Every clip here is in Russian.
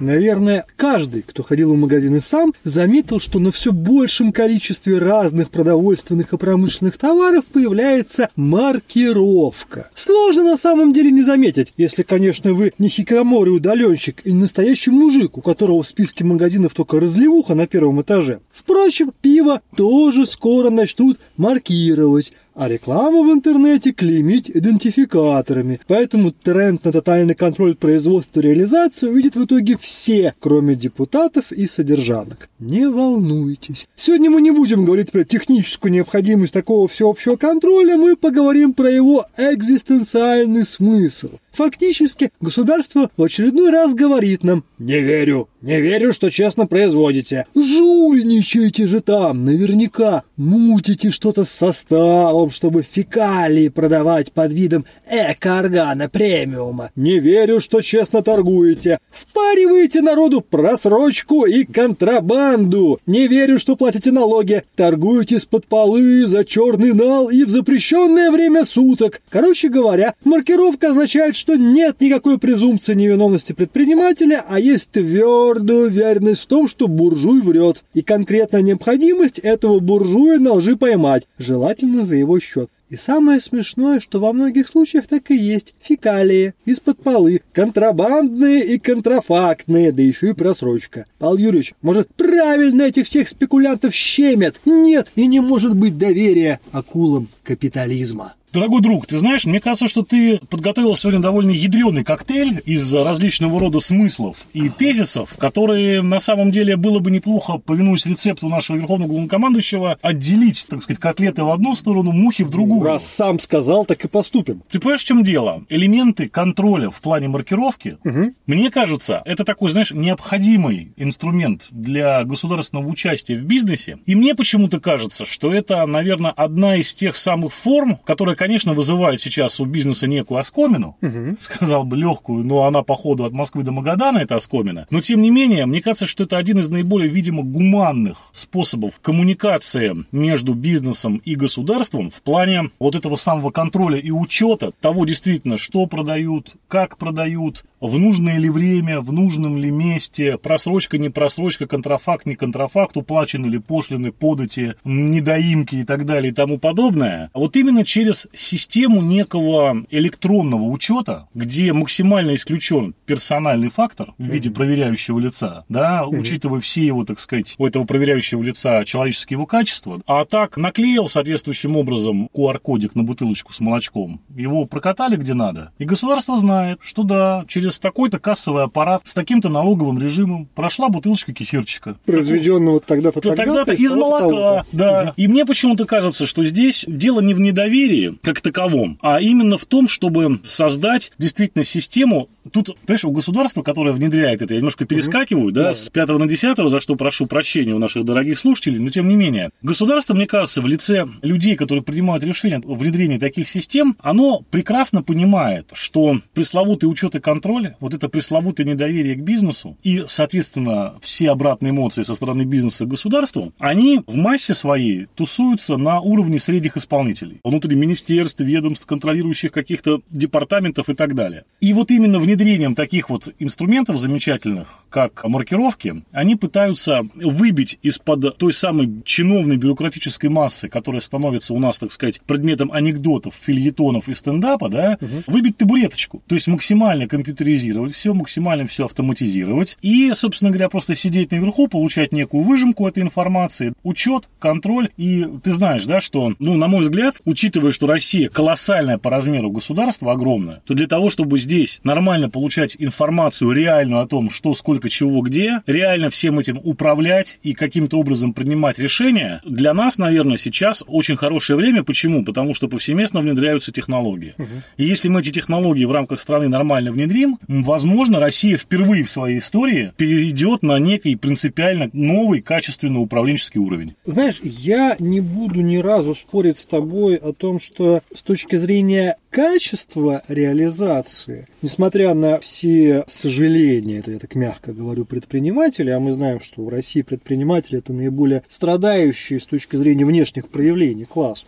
Наверное, каждый, кто ходил в магазины сам, заметил, что на все большем количестве разных продовольственных и промышленных товаров появляется маркировка. Сложно на самом деле не заметить, если, конечно, вы не хикомори удаленщик и не настоящий мужик, у которого в списке магазинов только разливуха на первом этаже. Впрочем, пиво тоже скоро начнут маркировать, а рекламу в интернете клеймить идентификаторами. Поэтому тренд на тотальный контроль производства и реализации увидят в итоге все, кроме депутатов и содержанок. Не волнуйтесь. Сегодня мы не будем говорить про техническую необходимость такого всеобщего контроля, мы поговорим про его экзистенциальный смысл. Фактически, государство в очередной раз говорит нам «Не верю, не верю, что честно производите. Жульничаете же там, наверняка. Мутите что-то с составом, чтобы фекалии продавать под видом эко-органа премиума. Не верю, что честно торгуете. Впариваете народу просрочку и контрабанду. Не верю, что платите налоги. Торгуете с-под полы за черный нал и в запрещенное время суток. Короче говоря, маркировка означает, что нет никакой презумпции невиновности предпринимателя, а есть твердую уверенность в том, что буржуй врет, и конкретная необходимость этого буржуя на лжи поймать, желательно за его счет. И самое смешное, что во многих случаях так и есть. Фекалии, из-под полы, контрабандные и контрафактные, да еще и просрочка. Павел Юрьевич, может, правильно этих всех спекулянтов щемят? Нет, и не может быть доверия акулам капитализма. Дорогой друг, ты знаешь, мне кажется, что ты подготовил сегодня довольно ядреный коктейль из различного рода смыслов и тезисов, которые на самом деле было бы неплохо, повинуясь рецепту нашего верховного главнокомандующего, отделить, так сказать, котлеты в одну сторону, мухи в другую. Раз сам сказал, так и поступим. Ты понимаешь, в чем дело? Элементы контроля в плане маркировки, угу. мне кажется, это такой, знаешь, необходимый инструмент для государственного участия в бизнесе. И мне почему-то кажется, что это, наверное, одна из тех самых форм, которая конечно, вызывает сейчас у бизнеса некую оскомину, угу. сказал бы легкую, но она, по ходу, от Москвы до Магадана, это оскомина. Но, тем не менее, мне кажется, что это один из наиболее, видимо, гуманных способов коммуникации между бизнесом и государством в плане вот этого самого контроля и учета того, действительно, что продают, как продают, в нужное ли время, в нужном ли месте, просрочка, не просрочка, контрафакт, не контрафакт, уплачены ли пошлины, подати, недоимки и так далее и тому подобное. А вот именно через систему некого электронного учета, где максимально исключен персональный фактор в виде проверяющего лица, да, учитывая все его, так сказать, у этого проверяющего лица человеческие его качества, а так наклеил соответствующим образом QR-кодик на бутылочку с молочком, его прокатали где надо, и государство знает, что да, через такой-то кассовый аппарат с таким-то налоговым режимом прошла бутылочка кефирчика. Произведенного тогда-то, тогда-то, тогда-то из молока, да. И мне почему-то кажется, что здесь дело не в недоверии как таковом, а именно в том, чтобы создать действительно систему. Тут, понимаешь, у государства, которое внедряет это, я немножко перескакиваю, угу. да, да, с 5 на 10, за что прошу прощения у наших дорогих слушателей, но тем не менее. Государство, мне кажется, в лице людей, которые принимают решения о внедрении таких систем, оно прекрасно понимает, что пресловутый учет и контроль вот это пресловутое недоверие к бизнесу и, соответственно, все обратные эмоции со стороны бизнеса к государству, они в массе своей тусуются на уровне средних исполнителей. Внутри министерств, ведомств, контролирующих каких-то департаментов и так далее. И вот именно внедрением таких вот инструментов замечательных, как маркировки, они пытаются выбить из-под той самой чиновной бюрократической массы, которая становится у нас, так сказать, предметом анекдотов, фильетонов и стендапа, да, угу. выбить табуреточку. То есть максимально компьютер компьютеризировать все, максимально все автоматизировать и, собственно говоря, просто сидеть наверху, получать некую выжимку этой информации, учет, контроль. И ты знаешь, да, что, ну, на мой взгляд, учитывая, что Россия колоссальная по размеру государства, огромная, то для того, чтобы здесь нормально получать информацию реальную о том, что, сколько, чего, где, реально всем этим управлять и каким-то образом принимать решения, для нас, наверное, сейчас очень хорошее время. Почему? Потому что повсеместно внедряются технологии. Угу. И если мы эти технологии в рамках страны нормально внедрим, возможно, Россия впервые в своей истории перейдет на некий принципиально новый качественный управленческий уровень. Знаешь, я не буду ни разу спорить с тобой о том, что с точки зрения качества реализации, несмотря на все сожаления, это я так мягко говорю, предпринимателей, а мы знаем, что в России предприниматели это наиболее страдающие с точки зрения внешних проявлений класс.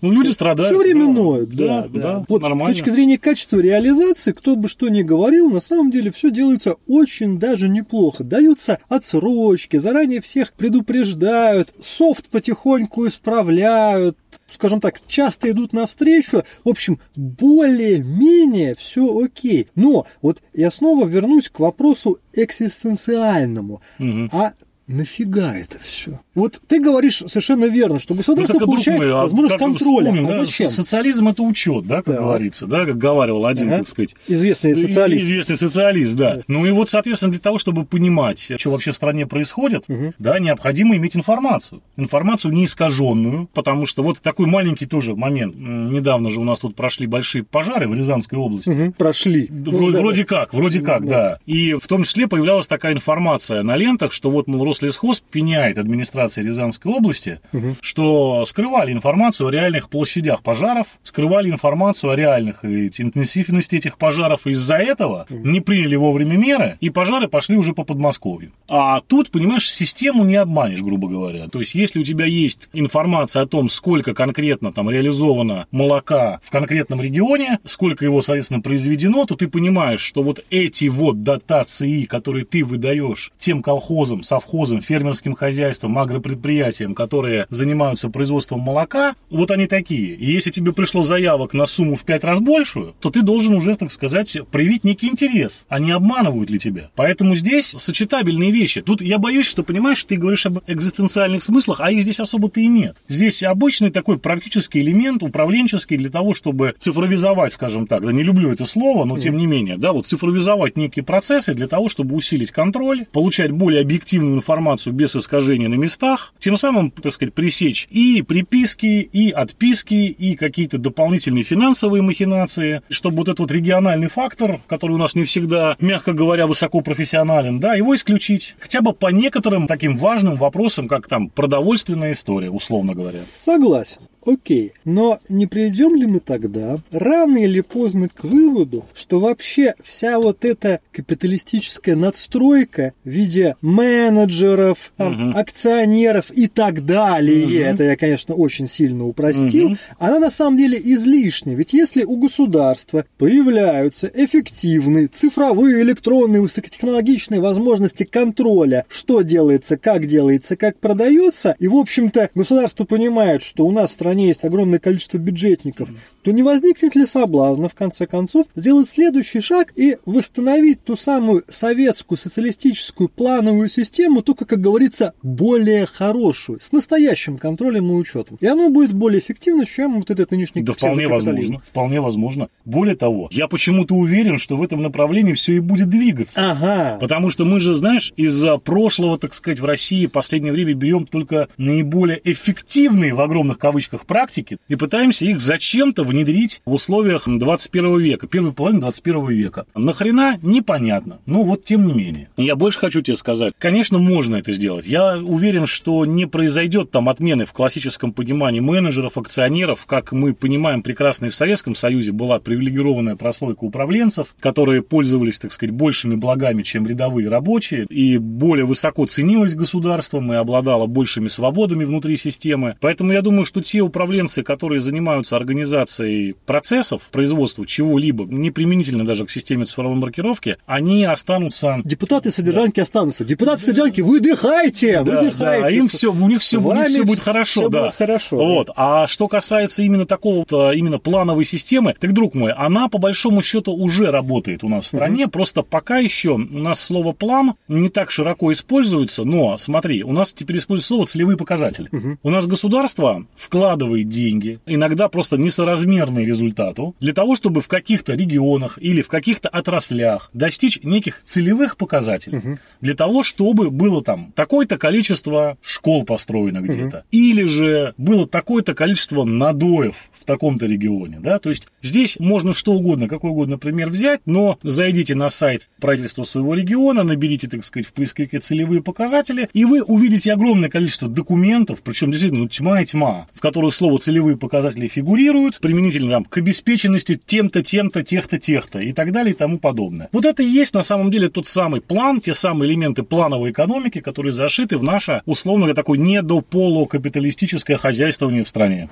Ну, люди страдают. Все время ноют, да, да. да. да. Вот нормально. с точки зрения качества реализации, кто бы что ни говорил, на самом деле все делается очень даже неплохо. Даются отсрочки, заранее всех предупреждают, софт потихоньку исправляют, скажем так, часто идут навстречу. В общем, более-менее все окей. Но вот я снова вернусь к вопросу экзистенциальному. Угу. А нафига это все? Вот ты говоришь совершенно верно, что государство ну, получает мой, а возможность контроля. Вспомним, а да, зачем? Социализм это учет, да, как да. говорится, да, как говаривал один, ага. так сказать. Известный социалист. Известный социалист, да. да. Ну и вот, соответственно, для того, чтобы понимать, что вообще в стране происходит, угу. да, необходимо иметь информацию. Информацию не искаженную, потому что вот такой маленький тоже момент. Недавно же у нас тут прошли большие пожары в Рязанской области. Угу. Прошли. Вроде, ну, да, вроде да. как, вроде ну, как, да. да. И в том числе появлялась такая информация на лентах, что вот, мол, Рослесхоз пеняет администрации Рязанской области, угу. что скрывали информацию о реальных площадях пожаров, скрывали информацию о реальных интенсивности этих пожаров. Из-за этого угу. не приняли вовремя меры, и пожары пошли уже по Подмосковью. А тут, понимаешь, систему не обманешь, грубо говоря. То есть, если у тебя есть информация о том, сколько конкретно там реализовано молока в конкретном регионе, сколько его, соответственно, произведено, то ты понимаешь, что вот эти вот дотации, которые ты выдаешь тем колхозам, совхозам, фермерам, фермерским хозяйствам, агропредприятиям, которые занимаются производством молока, вот они такие. И если тебе пришло заявок на сумму в пять раз большую, то ты должен уже, так сказать, проявить некий интерес, не обманывают ли тебя. Поэтому здесь сочетабельные вещи. Тут я боюсь, что, понимаешь, ты говоришь об экзистенциальных смыслах, а их здесь особо-то и нет. Здесь обычный такой практический элемент, управленческий для того, чтобы цифровизовать, скажем так, да не люблю это слово, но тем не менее, да, вот цифровизовать некие процессы для того, чтобы усилить контроль, получать более объективную информацию информацию без искажений на местах, тем самым, так сказать, пресечь и приписки, и отписки, и какие-то дополнительные финансовые махинации, чтобы вот этот вот региональный фактор, который у нас не всегда, мягко говоря, высоко да, его исключить. Хотя бы по некоторым таким важным вопросам, как там продовольственная история, условно говоря. Согласен. Окей, но не придем ли мы тогда рано или поздно к выводу, что вообще вся вот эта капиталистическая надстройка в виде менеджеров, там, угу. акционеров и так далее, угу. это я, конечно, очень сильно упростил, угу. она на самом деле излишняя. Ведь если у государства появляются эффективные цифровые, электронные, высокотехнологичные возможности контроля, что делается, как делается, как продается, и, в общем-то, государство понимает, что у нас в стране стране есть огромное количество бюджетников, то не возникнет ли соблазна, в конце концов, сделать следующий шаг и восстановить ту самую советскую социалистическую плановую систему, только, как говорится, более хорошую, с настоящим контролем и учетом. И оно будет более эффективно, чем вот этот нынешний Да вполне возможно, вполне возможно. Более того, я почему-то уверен, что в этом направлении все и будет двигаться. Ага. Потому что мы же, знаешь, из-за прошлого, так сказать, в России в последнее время берем только наиболее эффективные, в огромных кавычках, в практике и пытаемся их зачем-то внедрить в условиях 21 века, первой половины 21 века. Нахрена? Непонятно. Ну вот тем не менее. Я больше хочу тебе сказать. Конечно, можно это сделать. Я уверен, что не произойдет там отмены в классическом понимании менеджеров, акционеров, как мы понимаем прекрасно и в Советском Союзе была привилегированная прослойка управленцев, которые пользовались, так сказать, большими благами, чем рядовые рабочие, и более высоко ценилось государством и обладало большими свободами внутри системы. Поэтому я думаю, что те управленцы, которые занимаются организацией процессов производства чего-либо, не применительно даже к системе цифровой маркировки, они останутся... Депутаты содержанки да. останутся. Депутаты содержанки, выдыхайте, да, выдыхайте. Да, им все, у них все, у них все будет хорошо. Все да. будет хорошо. Вот. А что касается именно такого именно плановой системы, так, друг мой, она по большому счету уже работает у нас в стране, угу. просто пока еще у нас слово план не так широко используется, но смотри, у нас теперь используется слово целевые показатели. Угу. У нас государство вкладывает вкладывает деньги, иногда просто несоразмерные результату, для того, чтобы в каких-то регионах или в каких-то отраслях достичь неких целевых показателей, угу. для того, чтобы было там такое-то количество школ построено где-то, угу. или же было такое-то количество надоев в таком-то регионе, да, то есть здесь можно что угодно, какой угодно пример взять, но зайдите на сайт правительства своего региона, наберите, так сказать, в поисковике целевые показатели, и вы увидите огромное количество документов, причем действительно ну, тьма и тьма, в которых которых слово целевые показатели фигурируют, применительно там, к обеспеченности тем-то, тем-то, тех-то, тех-то и так далее и тому подобное. Вот это и есть на самом деле тот самый план, те самые элементы плановой экономики, которые зашиты в наше, условно говоря, такое недополукапиталистическое хозяйствование в стране.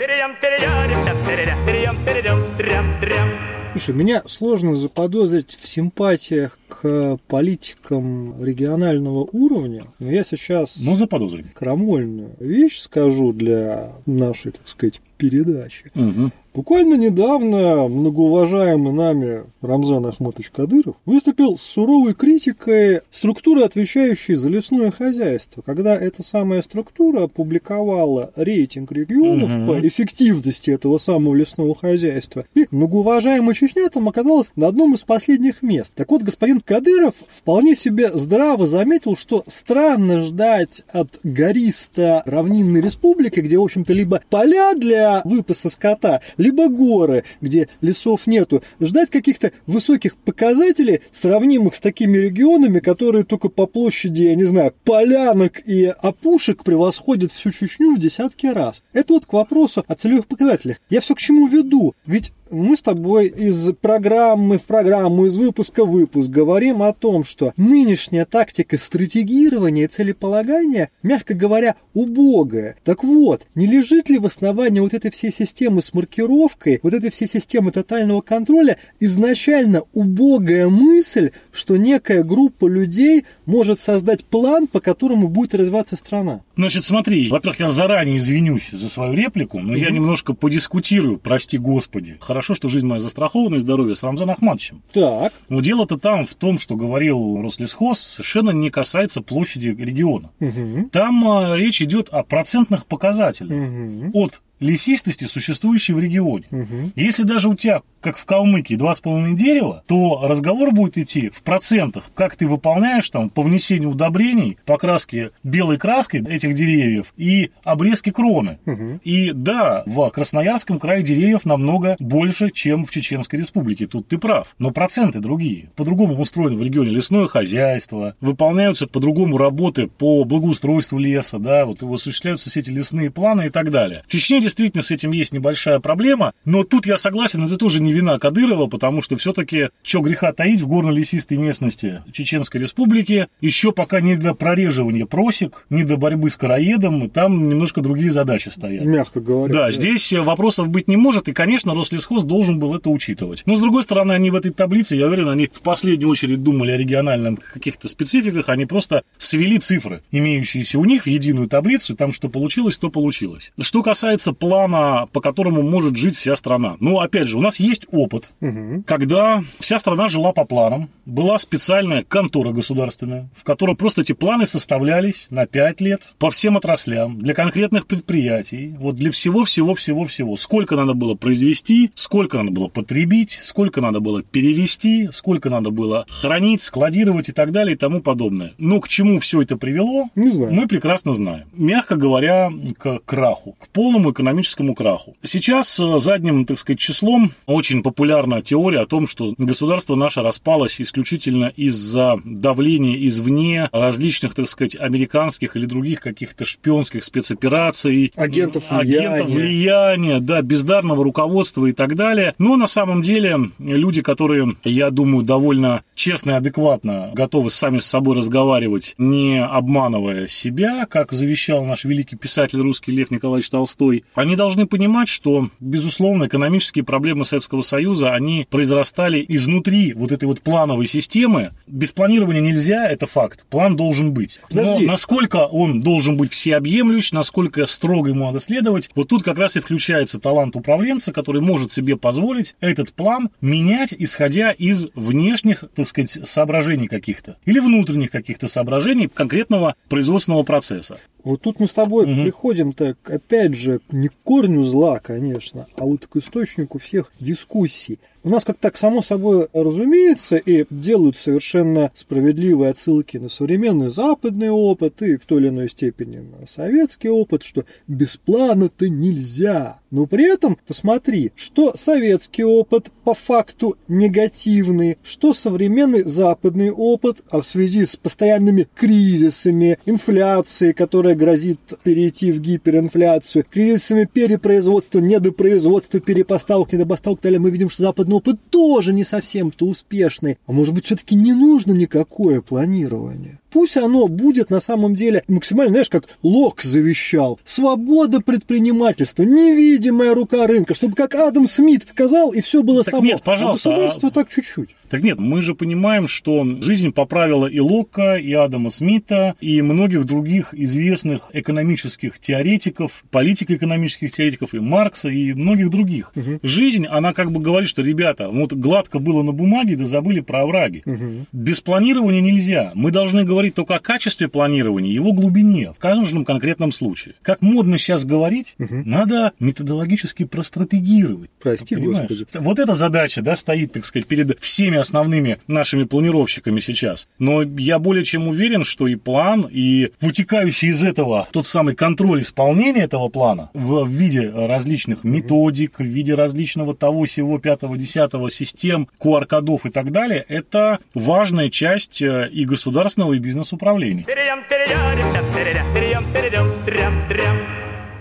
Слушай, меня сложно заподозрить в симпатиях к политикам регионального уровня, но я сейчас ну, заподозрим. крамольную вещь скажу для нашей, так сказать, передачи. Угу. Буквально недавно многоуважаемый нами Рамзан Ахматович Кадыров выступил с суровой критикой структуры, отвечающей за лесное хозяйство, когда эта самая структура опубликовала рейтинг регионов угу. по эффективности этого самого лесного хозяйства. И многоуважаемая Чечня там оказалась на одном из последних мест. Так вот, господин Кадыров вполне себе здраво заметил, что странно ждать от гориста равнинной республики, где, в общем-то, либо поля для выпаса скота, либо горы, где лесов нету, ждать каких-то высоких показателей, сравнимых с такими регионами, которые только по площади, я не знаю, полянок и опушек превосходят всю Чечню в десятки раз. Это вот к вопросу о целевых показателях. Я все к чему веду? Ведь мы с тобой из программы в программу, из выпуска в выпуск говорим о том, что нынешняя тактика стратегирования и целеполагания, мягко говоря, убогая. Так вот, не лежит ли в основании вот этой всей системы с маркировкой, вот этой всей системы тотального контроля изначально убогая мысль, что некая группа людей может создать план, по которому будет развиваться страна? Значит, смотри, во-первых, я заранее извинюсь за свою реплику, но mm-hmm. я немножко подискутирую, прости господи. Хорошо хорошо, что жизнь моя застрахована и здоровье с Рамзаном Ахматовичем. Так. Но дело-то там в том, что говорил Рослесхоз, совершенно не касается площади региона. Угу. Там а, речь идет о процентных показателях. Угу. От лесистости, существующей в регионе. Угу. Если даже у тебя, как в Калмыкии, два с половиной дерева, то разговор будет идти в процентах, как ты выполняешь там по внесению удобрений, покраске белой краской этих деревьев и обрезке кроны. Угу. И да, в Красноярском крае деревьев намного больше, чем в Чеченской республике. Тут ты прав. Но проценты другие. По-другому устроено в регионе лесное хозяйство, выполняются по-другому работы по благоустройству леса, да, вот его осуществляются все эти лесные планы и так далее. В Чечне действительно с этим есть небольшая проблема, но тут я согласен, это тоже не вина Кадырова, потому что все-таки, что греха таить, в горно-лесистой местности Чеченской Республики еще пока не до прореживания просек, не до борьбы с короедом, там немножко другие задачи стоят. Мягко говоря. Да, да, здесь вопросов быть не может, и, конечно, Рослесхоз должен был это учитывать. Но, с другой стороны, они в этой таблице, я уверен, они в последнюю очередь думали о региональном каких-то спецификах, они просто свели цифры, имеющиеся у них в единую таблицу, и там что получилось, то получилось. Что касается плана, по которому может жить вся страна. Ну, опять же, у нас есть опыт, угу. когда вся страна жила по планам, была специальная контора государственная, в которой просто эти планы составлялись на 5 лет по всем отраслям, для конкретных предприятий, вот для всего-всего-всего-всего. Сколько надо было произвести, сколько надо было потребить, сколько надо было перевести, сколько надо было хранить, складировать и так далее и тому подобное. Но к чему все это привело, Не знаю. мы прекрасно знаем. Мягко говоря, к краху, к полному экономическому краху. Сейчас э, задним, так сказать, числом очень популярна теория о том, что государство наше распалось исключительно из-за давления извне различных, так сказать, американских или других каких-то шпионских спецопераций, агентов влияния, агентов влияния да, бездарного руководства и так далее. Но на самом деле люди, которые, я думаю, довольно честно и адекватно готовы сами с собой разговаривать, не обманывая себя, как завещал наш великий писатель русский Лев Николаевич Толстой, они должны понимать, что, безусловно, экономические проблемы Советского Союза, они произрастали изнутри вот этой вот плановой системы. Без планирования нельзя, это факт. План должен быть. Но насколько он должен быть всеобъемлющ, насколько строго ему надо следовать, вот тут как раз и включается талант управленца, который может себе позволить этот план менять, исходя из внешних, так сказать, соображений каких-то или внутренних каких-то соображений конкретного производственного процесса. Вот тут мы с тобой угу. приходим так, опять же, не к корню зла, конечно, а вот к источнику всех дискуссий. У нас как так само собой разумеется и делают совершенно справедливые отсылки на современный западный опыт и в той или иной степени на советский опыт, что без плана-то нельзя. Но при этом посмотри, что советский опыт по факту негативный, что современный западный опыт, а в связи с постоянными кризисами, инфляцией, которая грозит перейти в гиперинфляцию, кризисами перепроизводства, недопроизводства, перепоставок, недопоставок, далее мы видим, что западный опыт тоже не совсем-то успешный. А может быть, все-таки не нужно никакое планирование? Пусть оно будет на самом деле максимально, знаешь, как Лок завещал. Свобода предпринимательства, невидимая рука рынка, чтобы как Адам Смит сказал, и все было так само. Нет, пожалуйста. А государство а... так чуть-чуть. Так нет, мы же понимаем, что жизнь поправила и Лока, и Адама Смита, и многих других известных экономических теоретиков, политико-экономических теоретиков, и Маркса, и многих других. Угу. Жизнь, она как бы говорит, что, ребята, вот гладко было на бумаге, да забыли про овраги. Угу. Без планирования нельзя. Мы должны говорить только о качестве планирования, его глубине, в каждом конкретном случае. Как модно сейчас говорить, угу. надо методологически простратегировать. Прости? Господи. Вот эта задача, да, стоит, так сказать, перед всеми основными нашими планировщиками сейчас. Но я более чем уверен, что и план, и вытекающий из этого тот самый контроль исполнения этого плана в виде различных методик, в виде различного того, всего пятого, десятого систем, QR-кодов и так далее, это важная часть э, и государственного, и бизнес-управления.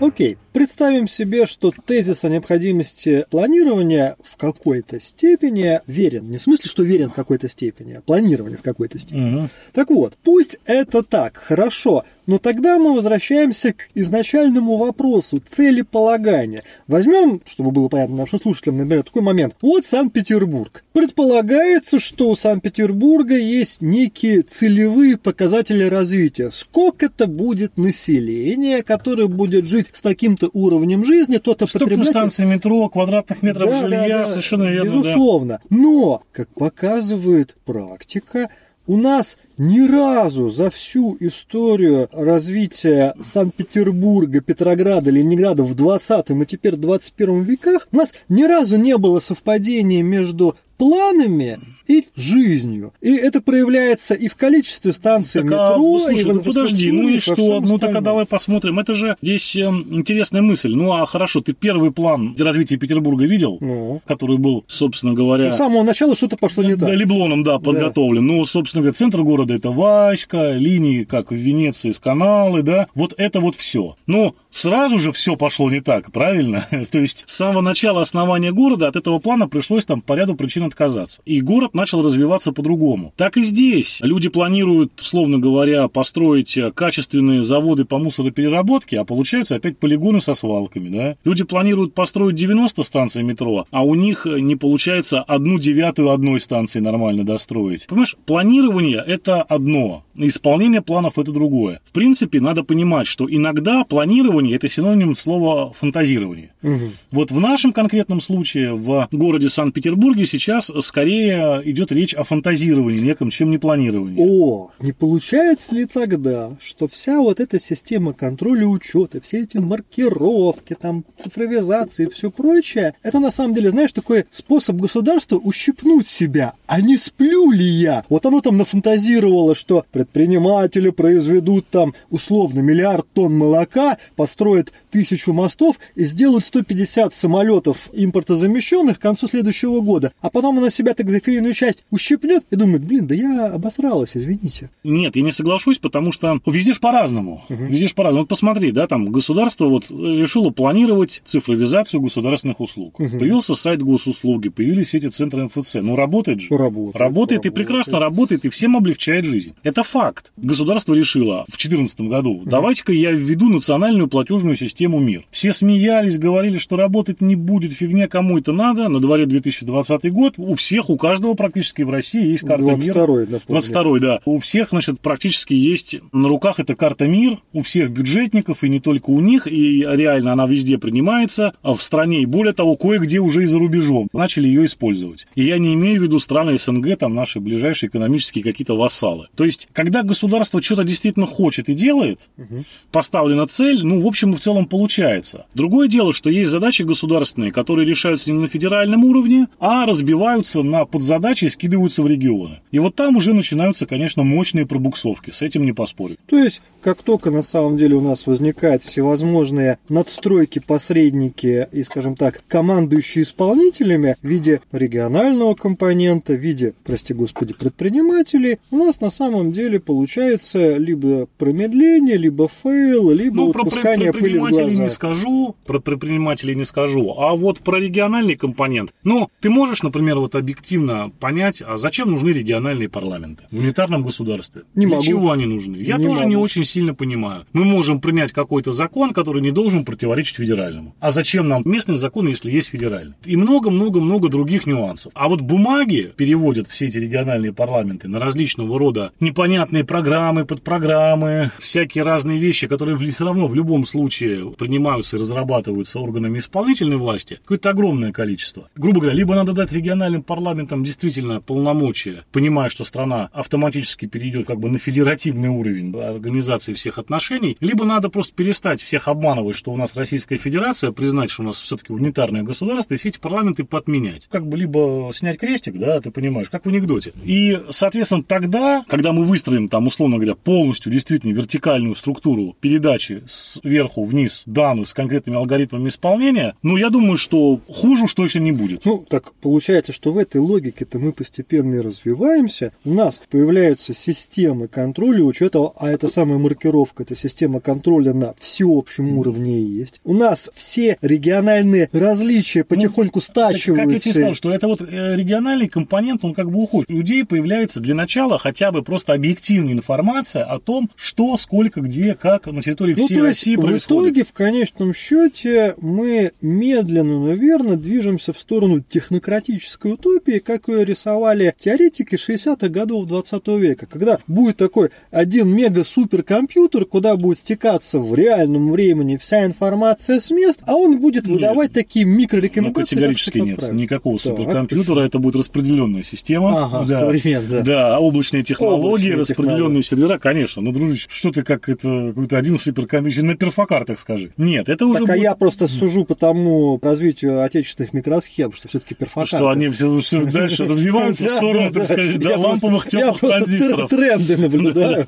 Окей, представим себе, что тезис о необходимости планирования в какой-то степени верен. Не в смысле, что верен в какой-то степени, а планирование в какой-то степени. Угу. Так вот, пусть это так, хорошо, но тогда мы возвращаемся к изначальному вопросу целеполагания. Возьмем, чтобы было понятно нашим слушателям, например, такой момент. Вот Санкт-Петербург. Предполагается, что у Санкт-Петербурга есть некие целевые показатели развития. Сколько это будет населения, которое будет жить с таким-то уровнем жизни, то-то потреблять... станции метро, квадратных метров да, жилья, да, да, совершенно верно. Безусловно. Да. Но, как показывает практика, у нас ни разу за всю историю развития Санкт-Петербурга, Петрограда, Ленинграда в 20 и теперь 21 веках у нас ни разу не было совпадения между планами и жизнью. И это проявляется и в количестве станций так, метро, а, слушай, и в ну подожди, ну и что? Ну так а давай посмотрим. Это же здесь э, интересная мысль. Ну а хорошо, ты первый план развития Петербурга видел, ну. который был, собственно говоря... Ну, с самого начала что-то пошло не так. Да, Леблоном, да, подготовлен. Да. Ну, собственно говоря, центр города это Васька, линии, как в Венеции, с каналы, да. Вот это вот все. Но сразу же все пошло не так, правильно? То есть с самого начала основания города от этого плана пришлось там по ряду причин отказаться. И город начал развиваться по-другому. Так и здесь. Люди планируют, словно говоря, построить качественные заводы по мусоропереработке, а получаются опять полигоны со свалками. Да? Люди планируют построить 90 станций метро, а у них не получается одну девятую одной станции нормально достроить. Понимаешь, планирование – это одно, исполнение планов – это другое. В принципе, надо понимать, что иногда планирование – это синоним слова фантазирование. Угу. Вот в нашем конкретном случае в городе Санкт-Петербурге сейчас скорее идет речь о фантазировании неком, чем не планировании. О, не получается ли тогда, что вся вот эта система контроля учета, все эти маркировки, там, цифровизации и все прочее, это на самом деле, знаешь, такой способ государства ущипнуть себя, а не сплю ли я? Вот оно там нафантазировало, что предприниматели произведут там условно миллиард тонн молока, построят тысячу мостов и сделают 150 самолетов импортозамещенных к концу следующего года. А потом она себя так за филейную часть ущипнет и думает, блин, да я обосралась, извините. Нет, я не соглашусь, потому что везде ж по-разному. Угу. Везде ж по-разному. Вот посмотри, да, там государство вот решило планировать цифровизацию государственных услуг. Угу. Появился сайт госуслуги, появились эти центры МФЦ. Ну, работает же. Работает. Работает, работает. и прекрасно работает, и всем облегчает жизнь. Это факт. Государство решило в 2014 году, угу. давайте-ка я введу национальную платежную систему МИР. Все смеялись, говорили, что работать не будет, фигня кому это надо. На дворе 2020 год у всех, у каждого практически в России есть карта 22 МИР. 22 да. У всех, значит, практически есть на руках эта карта МИР, у всех бюджетников, и не только у них, и реально она везде принимается а в стране, и более того, кое-где уже и за рубежом начали ее использовать. И я не имею в виду страны СНГ, там наши ближайшие экономические какие-то вассалы. То есть, когда государство что-то действительно хочет и делает, угу. поставлена цель, ну, в общем, в целом получается. Другое дело, что есть задачи государственные, которые решаются не на федеральном уровне, а разбиваются на подзадачи и скидываются в регионы. И вот там уже начинаются, конечно, мощные пробуксовки, с этим не поспорить. То есть, как только на самом деле у нас возникают всевозможные надстройки, посредники и, скажем так, командующие исполнителями в виде регионального компонента, в виде, прости господи, предпринимателей, у нас на самом деле получается либо промедление, либо fail, либо ну, выпускание про предпринимателей не скажу, про предпринимателей не скажу, а вот про региональный компонент. Ну, ты можешь, например, вот объективно понять, а зачем нужны региональные парламенты в унитарном государстве? Не Для могу. чего они нужны? Я Не тоже не могу. очень сильно понимаю. Мы можем принять какой-то закон, который не должен противоречить федеральному. А зачем нам местный закон, если есть федеральный? И много-много-много других нюансов. А вот бумаги переводят все эти региональные парламенты на различного рода непонятные программы, подпрограммы, всякие разные вещи, которые все равно в любом случае принимаются и разрабатываются органами исполнительной власти. Какое-то огромное количество. Грубо говоря, либо надо дать региональным парламентам действительно полномочия, понимая, что страна автоматически перейдет как бы на федеративный уровень организации всех отношений, либо надо просто перестать всех обманывать, что у нас Российская Федерация, признать, что у нас все-таки унитарное государство, и все эти парламенты подменять. Как бы либо снять крестик, да, ты понимаешь, как в анекдоте. И, соответственно, тогда, когда мы выстроим там, условно говоря, полностью действительно вертикальную структуру передачи сверху вниз данных с конкретными алгоритмами исполнения, ну, я думаю, что хуже уж точно не будет. Ну, так получается, что в этой логике-то мы постепенно и развиваемся. У нас появляются системы контроля, учета, а это самая маркировка, это система контроля на всеобщем уровне и есть. У нас все региональные различия потихоньку Так, Как я тебе стачиваются. сказал, что это вот э, региональный компонент, он как бы уходит. У людей появляется для начала хотя бы просто объективная информация о том, что, сколько, где, как на территории Ну, всей то есть, России в происходит. итоге, в конечном счете, мы медленно, но верно движемся в сторону технократической утопии, как ее рисовали теоретики 60-х годов 20 века, когда будет такой один мега-суперкомпьютер, куда будет стекаться в реальном времени вся информация с мест, а он будет Нет. выдавать такие Ну, микрорекомендации. категорически как нет. правильно. Никакого Так, суперкомпьютера. Это будет распределенная система. Ага, да. современная. Да, облачные технологии, Облачные распределенные сервера, конечно. Ну, дружище, что ты как это какой-то один суперкомпьютер на перфокартах скажи. Нет, это уже Так, а будет- я просто сужу по тому развитию отечественных микросхем, что все-таки перфокарты. что они все, все дальше развиваются в сторону, так сказать, ламповых теплых транзисторов. тр- тренды наблюдаю.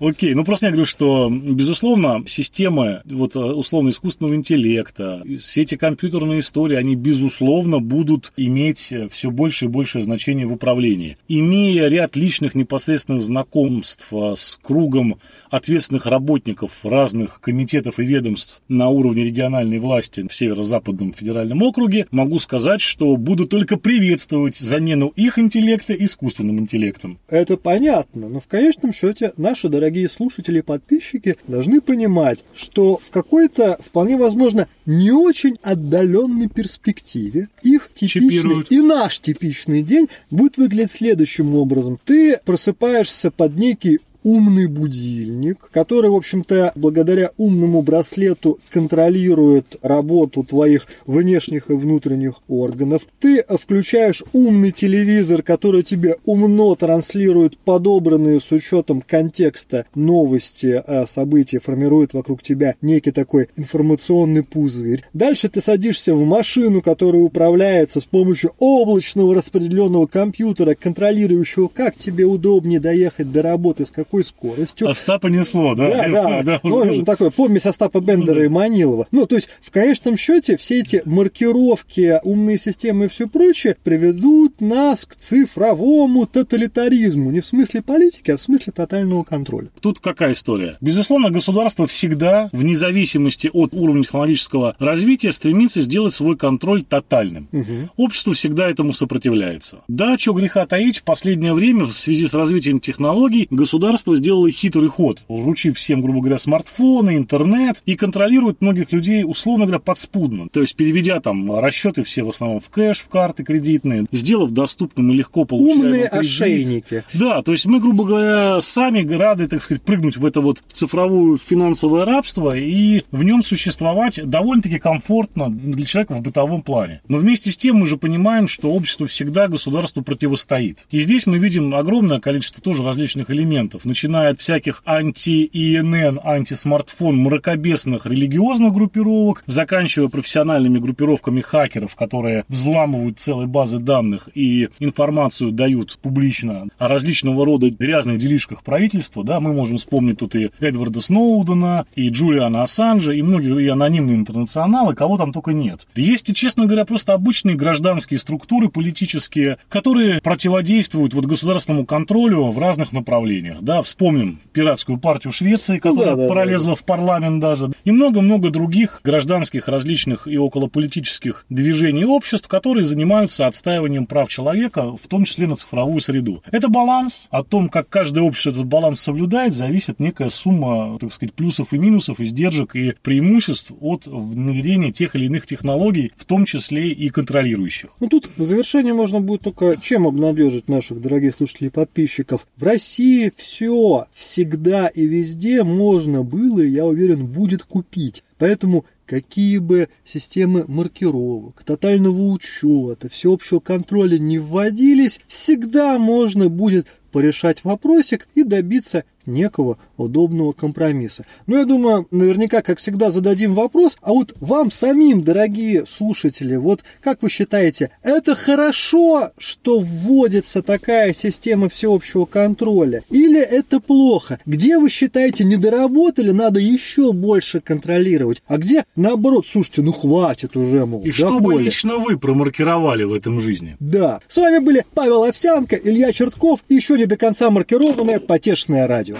Окей, ну просто я говорю, что, безусловно, системы вот, э, условно искусственного интеллекта, сети компьютерной истории, они, безусловно, будут иметь все больше и большее значение в управлении. Имея ряд личных непосредственных знакомств э, с кругом ответственных работников разных комитетов и ведомств на уровне региональной власти в северо-западном федеральном округе, могу сказать, что буду только приветствовать замену их интеллекта искусственным интеллектом. Это понятно, но в конечном счете наши дорогие слушатели и подписчики должны понимать, что в какой-то, вполне возможно, не очень отдаленной перспективе их типичный Чипируют. и наш типичный день будет выглядеть следующим образом. Ты просыпаешься под некий умный будильник, который, в общем-то, благодаря умному браслету контролирует работу твоих внешних и внутренних органов. Ты включаешь умный телевизор, который тебе умно транслирует подобранные с учетом контекста новости, э, события, формирует вокруг тебя некий такой информационный пузырь. Дальше ты садишься в машину, которая управляется с помощью облачного распределенного компьютера, контролирующего, как тебе удобнее доехать до работы, с какой скоростью. Остапа несло, да? Да, да. да, Ну, уже. такой помесь Остапа Бендера и Манилова. Ну, то есть, в конечном счете, все эти маркировки, умные системы и все прочее приведут нас к цифровому тоталитаризму. Не в смысле политики, а в смысле тотального контроля. Тут какая история? Безусловно, государство всегда, вне зависимости от уровня технологического развития, стремится сделать свой контроль тотальным. Общество всегда этому сопротивляется. Да, что греха таить, в последнее время в связи с развитием технологий государство сделало хитрый ход, вручив всем, грубо говоря, смартфоны, интернет и контролирует многих людей, условно говоря, подспудно. То есть, переведя там расчеты все в основном в кэш, в карты кредитные, сделав доступным и легко получаемым Умные кредит. ошейники. Да, то есть мы, грубо говоря, сами рады, так сказать, прыгнуть в это вот цифровое финансовое рабство и в нем существовать довольно-таки комфортно для человека в бытовом плане. Но вместе с тем мы же понимаем, что общество всегда государству противостоит. И здесь мы видим огромное количество тоже различных элементов, начиная от всяких анти-ИНН, анти-смартфон, мракобесных религиозных группировок, заканчивая профессиональными группировками хакеров, которые взламывают целые базы данных и информацию дают публично о различного рода грязных делишках правительства, да, мы можем вспомнить тут и Эдварда Сноудена, и Джулиана Ассанжа, и многие и анонимные интернационалы, кого там только нет. Есть и, честно говоря, просто обычные гражданские структуры политические, которые противодействуют вот государственному контролю в разных направлениях. Да, вспомним пиратскую партию Швеции, которая ну, да, да, пролезла да. в парламент даже, и много-много других гражданских различных и околополитических движений обществ, которые занимаются отстаиванием прав человека, в том числе на цифровую среду. Это баланс. О том, как каждое общество этот баланс соблюдает, зависит некая сумма, так сказать, плюсов и минусов, издержек и преимуществ от внедрения тех или иных технологий, в том числе и контролирующих. Ну тут в завершение можно будет только чем обнадежить наших дорогих слушателей и подписчиков. В России все всегда и везде можно было, я уверен, будет купить. Поэтому какие бы системы маркировок, тотального учета, всеобщего контроля не вводились, всегда можно будет порешать вопросик и добиться некого удобного компромисса. Но я думаю, наверняка, как всегда, зададим вопрос, а вот вам самим, дорогие слушатели, вот как вы считаете, это хорошо, что вводится такая система всеобщего контроля? Или это плохо? Где вы считаете, не доработали, надо еще больше контролировать? А где, наоборот, слушайте, ну хватит уже, мол, И что бы лично вы промаркировали в этом жизни? Да. С вами были Павел Овсянко, Илья Чертков и еще не до конца маркированное потешное радио.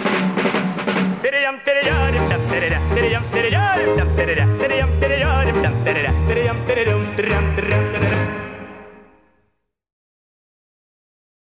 radio. Tere